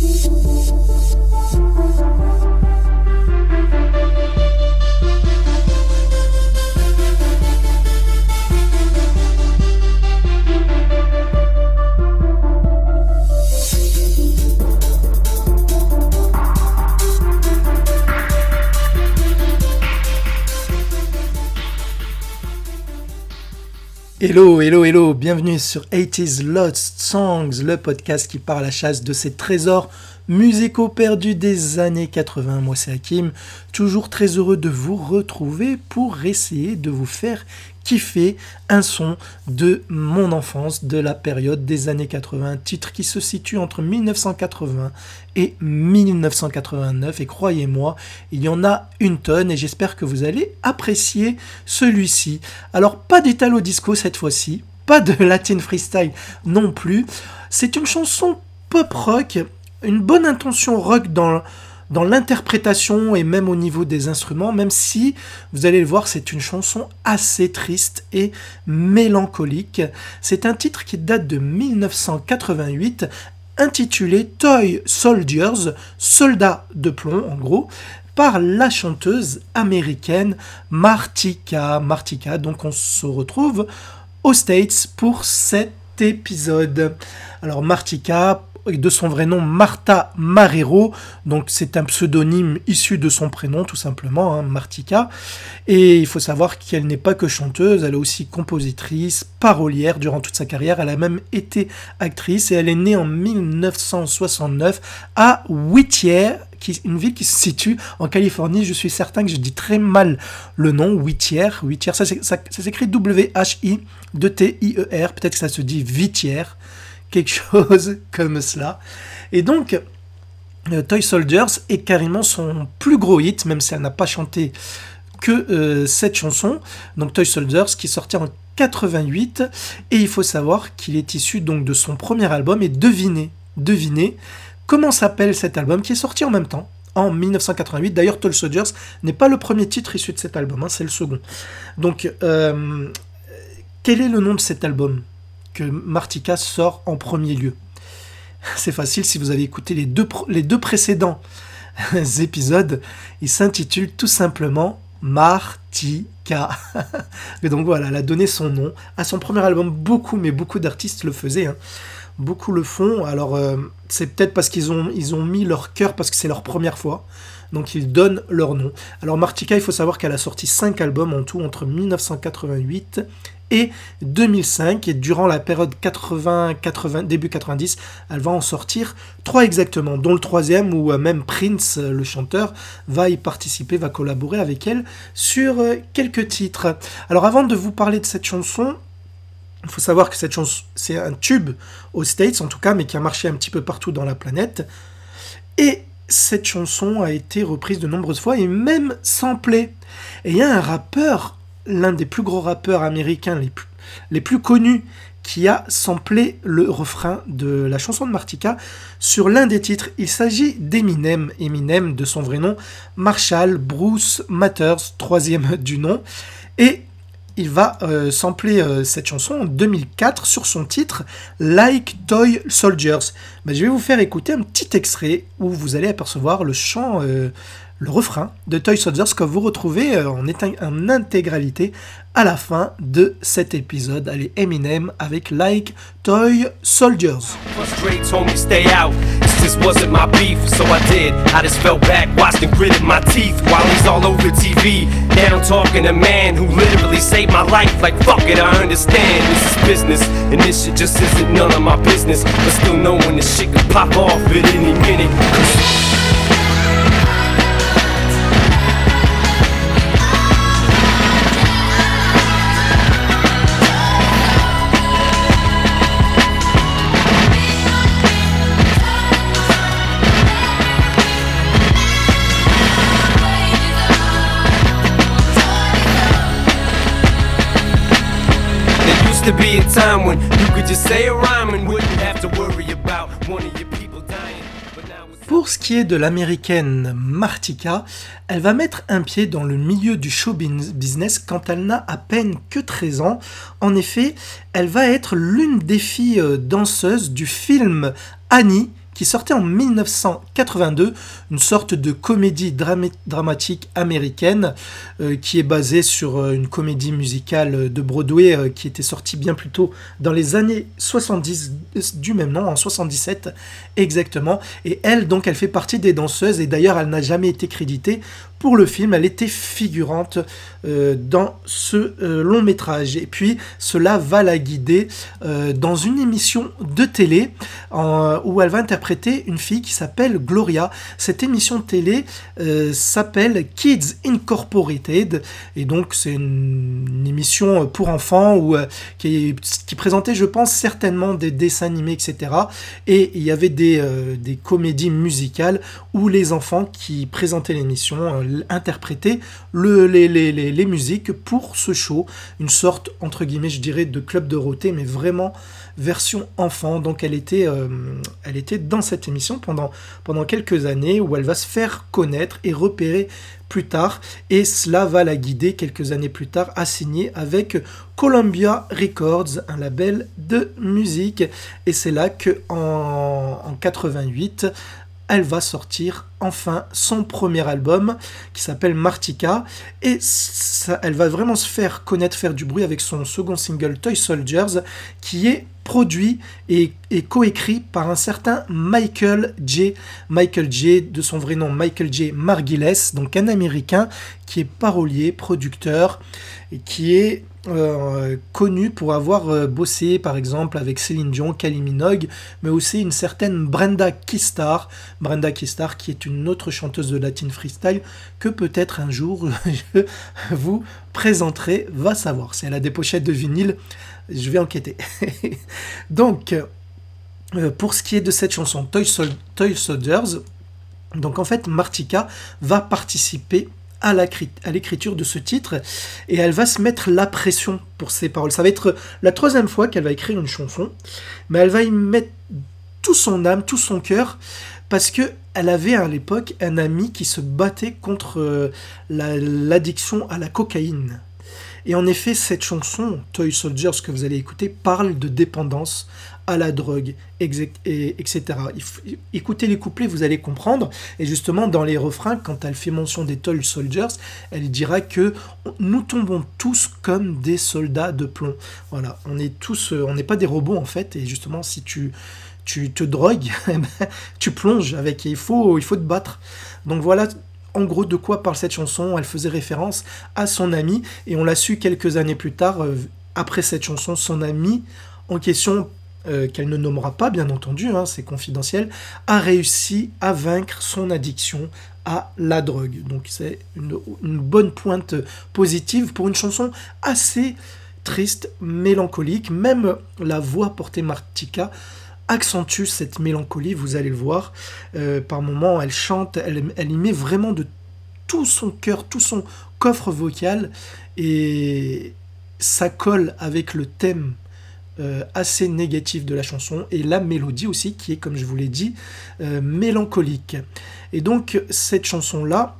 Thank you. Hello, hello, hello, bienvenue sur 80s Lost Songs, le podcast qui part à la chasse de ces trésors musicaux perdus des années 80. Moi c'est Hakim, toujours très heureux de vous retrouver pour essayer de vous faire kiffer un son de mon enfance, de la période des années 80, un titre qui se situe entre 1980 et 1989. Et croyez-moi, il y en a une tonne et j'espère que vous allez apprécier celui-ci. Alors, pas d'Italo Disco cette fois-ci, pas de Latin Freestyle non plus. C'est une chanson pop rock, une bonne intention rock dans dans l'interprétation et même au niveau des instruments, même si, vous allez le voir, c'est une chanson assez triste et mélancolique. C'est un titre qui date de 1988, intitulé Toy Soldiers, soldats de plomb en gros, par la chanteuse américaine Martika. Martika, donc on se retrouve aux States pour cet épisode. Alors Martika, de son vrai nom Marta Marrero, donc c'est un pseudonyme issu de son prénom tout simplement, hein, Martika. Et il faut savoir qu'elle n'est pas que chanteuse, elle est aussi compositrice, parolière durant toute sa carrière, elle a même été actrice et elle est née en 1969 à Whittier, qui, une ville qui se situe en Californie. Je suis certain que je dis très mal le nom, Whittier. Whittier, ça, s'écrit W-H-I, de T-I-E-R, peut-être que ça se dit Vitière quelque chose comme cela. Et donc, euh, Toy Soldiers est carrément son plus gros hit, même si elle n'a pas chanté que euh, cette chanson. Donc Toy Soldiers qui est sorti en 88 et il faut savoir qu'il est issu donc de son premier album et devinez, devinez comment s'appelle cet album qui est sorti en même temps en 1988. D'ailleurs, Toy Soldiers n'est pas le premier titre issu de cet album, hein, c'est le second. Donc, euh, quel est le nom de cet album? Martika sort en premier lieu. C'est facile si vous avez écouté les deux, précédents épisodes. Il s'intitule tout simplement Martika. Et donc voilà, elle a donné son nom à son premier album. Beaucoup, mais beaucoup d'artistes le faisaient. Hein. Beaucoup le font. Alors euh, c'est peut-être parce qu'ils ont, ont mis leur cœur parce que c'est leur première fois. Donc ils donnent leur nom. Alors Martika, il faut savoir qu'elle a sorti 5 albums en tout entre 1988 et 2005. Et durant la période 80, 80, début 90, elle va en sortir trois exactement, dont le troisième où euh, même Prince, euh, le chanteur, va y participer, va collaborer avec elle sur euh, quelques titres. Alors avant de vous parler de cette chanson, il faut savoir que cette chanson, c'est un tube aux States en tout cas, mais qui a marché un petit peu partout dans la planète. Et cette chanson a été reprise de nombreuses fois et même samplée. Et il y a un rappeur l'un des plus gros rappeurs américains les plus, connus qui a samplé le refrain de la chanson de Martika sur l'un des titres. Il s'agit d'Eminem, Eminem de son vrai nom, Marshall Bruce Matters, troisième du nom. Et il va euh, sampler euh, cette chanson en 2004 sur son titre Like Toy Soldiers. Mais je vais vous faire écouter un petit extrait où vous allez apercevoir le chant, euh, le refrain de Toy Soldiers que vous retrouvez en, en intégralité à la fin de cet épisode. Allez, Eminem avec Like Toy Soldiers. This wasn't my beef, so I did. I just fell back, watched and gritted my teeth while he's all over TV. Now I'm talking to a man who literally saved my life. Like, fuck it, I understand. This is business, and this shit just isn't none of my business. But still knowing this shit could pop off at any minute. Pour ce qui est de l'américaine Martika, elle va mettre un pied dans le milieu du show business quand elle n'a à peine que 13 ans. En effet, elle va être l'une des filles euh, danseuses du film Annie qui sortait en 1982, une sorte de comédie dramatique américaine euh, qui est basée sur euh, une comédie musicale de Broadway euh, qui était sortie bien plus tôt dans les années 70 du même nom, en 77 exactement. Et elle, donc, elle fait partie des danseuses et d'ailleurs, elle n'a jamais été créditée pour le film. Elle était figurante euh, dans ce euh, long métrage. Et puis cela va la guider euh, dans une émission de télé où elle va interpréter une fille qui s'appelle Gloria. Cette émission de télé s'appelle Kids Incorporated et donc c'est une, émission pour enfants qui, présentait je pense certainement des dessins animés etc. Et il y avait des, des comédies musicales où les enfants qui présentaient l'émission interpréter le, les, musiques pour ce show. Une sorte, entre guillemets, je dirais, de club de roté, mais vraiment version enfant. Donc elle était, euh, elle était dans cette émission pendant, quelques années où elle va se faire connaître et repérer plus tard. Et cela va la guider quelques années plus tard à signer avec Columbia Records, un label de musique. Et c'est là que en 88, elle va sortir enfin son premier album qui s'appelle Martika et elle va vraiment se faire connaître, faire du bruit avec son second single Toy Soldiers qui est produit et, coécrit par un certain Michael J. Michael J. de son vrai nom Michael J. Margiles, donc un Américain qui est parolier, producteur et qui est euh, connu pour avoir euh, bossé par exemple avec Céline Dion, Kylie Minogue, mais aussi une certaine Brenda Kistar, Brenda Kistar qui est une autre chanteuse de latin freestyle que peut-être un jour je vous présenterai, va savoir. Si elle a des pochettes de vinyle, je vais enquêter. Donc, euh, pour ce qui est de cette chanson Toy, Toy Soldiers, donc en fait Martika va participer à l'écriture de ce titre et elle va se mettre la pression pour ses paroles. Ça va être la troisième fois qu'elle va écrire une chanson, mais elle va y mettre tout son âme, tout son cœur, parce que elle avait à l'époque un ami qui se battait contre euh, l'addiction à la cocaïne. Et en effet, cette chanson, Toy Soldiers, que vous allez écouter, parle de dépendance à la drogue, etc. Écoutez les couplets, vous allez comprendre. Et justement, dans les refrains, quand elle fait mention des Toy Soldiers, elle dira que nous tombons tous comme des soldats de plomb. Voilà, on est tous, on n'est pas des robots en fait. Et justement, si tu tu te drogues, eh ben, tu plonges avec. il faut, il faut te battre. Donc voilà en gros de quoi parle cette chanson? Elle faisait référence à son ami et on l'a su quelques années plus tard. Euh, après cette chanson, son ami en question euh, qu'elle ne nommera pas, bien entendu, hein, c'est confidentiel, a réussi à vaincre son addiction à la drogue. Donc c'est une, bonne pointe positive pour une chanson assez triste, mélancolique. Même la voix portée Martika accentue cette mélancolie, vous allez le voir. Euh, par moments, elle chante, elle, y met vraiment de tout son cœur, tout son coffre vocal, et ça colle avec le thème euh, assez négatif de la chanson et la mélodie aussi qui est comme je vous l'ai dit euh, mélancolique et donc cette chanson là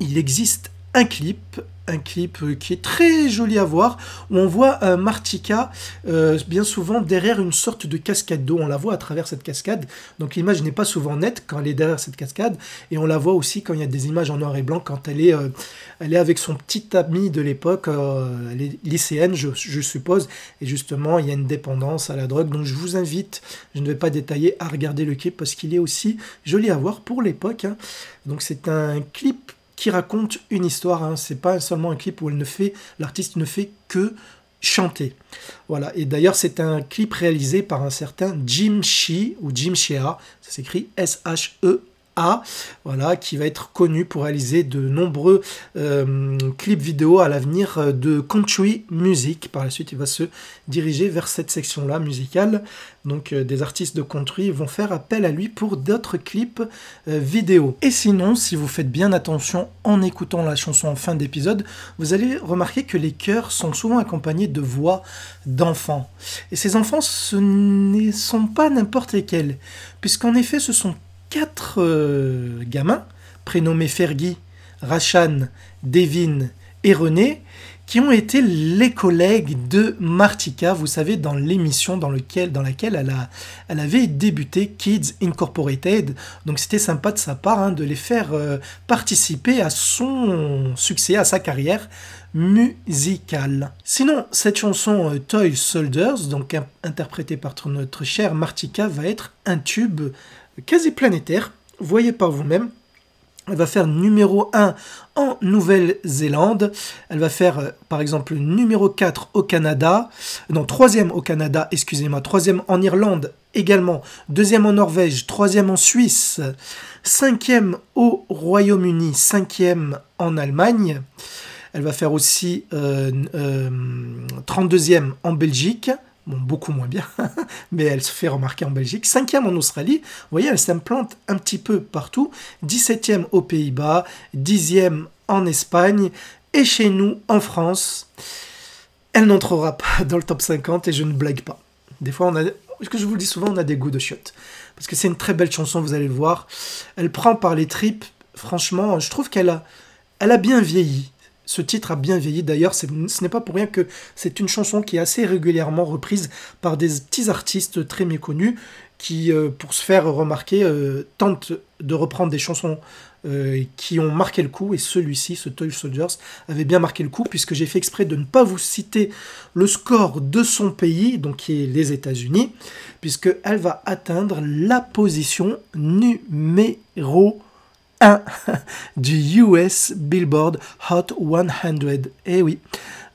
il existe un clip un clip euh, qui est très joli à voir, où on voit euh, Martika euh, bien souvent derrière une sorte de cascade d'eau. On la voit à travers cette cascade, donc l'image n'est pas souvent nette quand elle est derrière cette cascade, et on la voit aussi quand il y a des images en noir et blanc, quand elle est, elle est avec son petit ami de l'époque, lycéenne, je, je, suppose, et justement il y a une dépendance à la drogue. Donc je vous invite, je ne vais pas détailler, à regarder le clip parce qu'il est aussi joli à voir pour l'époque. Hein. Donc c'est un clip qui raconte une histoire. Hein. C'est pas seulement un clip où elle ne fait, l'artiste ne fait que chanter. Voilà. Et d'ailleurs, c'est un clip réalisé par un certain Jim Shea ou Jim Shea. Ça s'écrit S-H-E voilà, qui va être connu pour réaliser de nombreux euh, clips vidéo à l'avenir euh, de country music. Par la suite, il va se diriger vers cette section-là musicale. Donc, euh, des artistes de country vont faire appel à lui pour d'autres clips vidéo. Et sinon, si vous faites bien attention en écoutant la chanson en fin d'épisode, vous allez remarquer que les chœurs sont souvent accompagnés de voix d'enfants. Et ces enfants, ce ne sont pas n'importe lesquels, puisqu'en effet, ce sont quatre euh, gamins, prénommés Fergie, Rachan, Devin et René, qui ont été les collègues de Martika, vous savez, dans l'émission dans, laquelle elle, a, avait débuté Kids Incorporated. Donc c'était sympa de sa part hein, de les faire euh, participer à son succès, à sa carrière musicale. Sinon, cette chanson euh, Toy Soldiers, donc interprétée par notre chère Martika, va être un tube quasi planétaire. Voyez par vous-même. Elle va faire numéro 1 en Nouvelle-Zélande. Elle va faire, euh, par exemple, numéro 4 au Canada. Non, troisième au Canada, excusez-moi. Troisième en Irlande également. Deuxième en Norvège. Troisième en Suisse. Cinquième au Royaume-Uni. Cinquième en Allemagne. Elle va faire aussi 32e euh, euh, en Belgique beaucoup moins bien, mais elle se fait remarquer en Belgique. Cinquième en Australie, vous voyez, elle s'implante un petit peu partout. 17e aux Pays-Bas, 10e en Espagne, et chez nous, en France, elle n'entrera pas dans le top 50, et je ne blague pas. Des fois, on a, ce que je vous le dis souvent, on a des goûts de chiottes. Parce que c'est une très belle chanson, vous allez le voir. Elle prend par les tripes, franchement, je trouve qu'elle a, elle a bien vieilli. Ce titre a bien vieilli. D'ailleurs, ce n'est pas pour rien que c'est une chanson qui est assez régulièrement reprise par des petits artistes très méconnus qui, euh, pour se faire remarquer, euh, tentent de reprendre des chansons euh, qui ont marqué le coup, et celui-ci, ce Toy Soldiers, avait bien marqué le coup, puisque j'ai fait exprès de ne pas vous citer le score de son pays, donc qui est les États-Unis, puisqu'elle va atteindre la position numéro 1 du US Billboard Hot 100. Eh oui,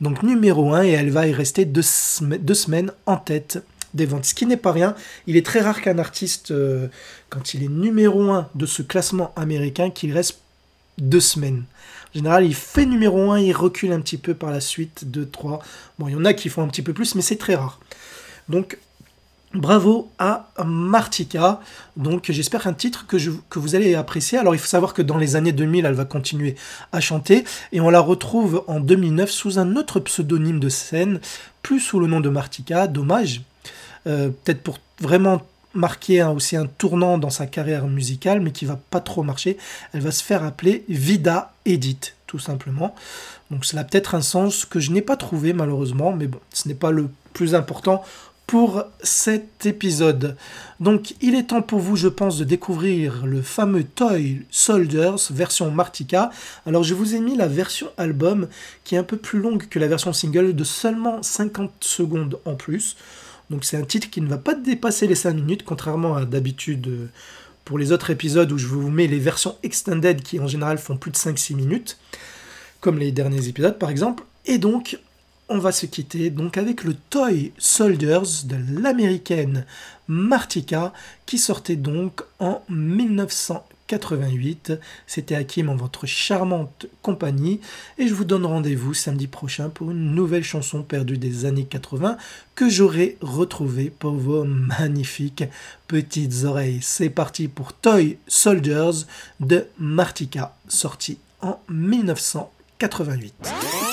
donc numéro 1 et elle va y rester deux, semaines en tête des ventes. Ce qui n'est pas rien. Il est très rare qu'un artiste, euh, quand il est numéro 1 de ce classement américain, qu'il reste deux semaines. En général, il fait numéro 1, il recule un petit peu par la suite, 2, 3. Bon, il y en a qui font un petit peu plus, mais c'est très rare. Donc, Bravo à Martika. Donc j'espère un titre que, vous allez apprécier. Alors il faut savoir que dans les années 2000, elle va continuer à chanter et on la retrouve en 2009 sous un autre pseudonyme de scène, plus sous le nom de Martika. Dommage. Euh, peut-être pour vraiment marquer aussi un tournant dans sa carrière musicale, mais qui va pas trop marcher. Elle va se faire appeler Vida Edith, tout simplement. Donc cela a peut-être un sens que je n'ai pas trouvé malheureusement, mais bon, ce n'est pas le plus important pour cet épisode. Donc il est temps pour vous, je pense, de découvrir le fameux Toy Soldiers version Martika. Alors je vous ai mis la version album qui est un peu plus longue que la version single de seulement 50 secondes en plus. Donc c'est un titre qui ne va pas dépasser les 5 minutes, contrairement à d'habitude euh, pour les autres épisodes où je vous mets les versions extended qui en général font plus de 5-6 minutes, comme les derniers épisodes par exemple. Et donc on va se quitter donc avec le Toy Soldiers de l'américaine Martika qui sortait donc en 1988. C'était Hakim en votre charmante compagnie et je vous donne rendez-vous samedi prochain pour une nouvelle chanson perdue des années 80 que j'aurai retrouvée pour vos magnifiques petites oreilles. C'est parti pour Toy Soldiers de Martika sorti en 1988.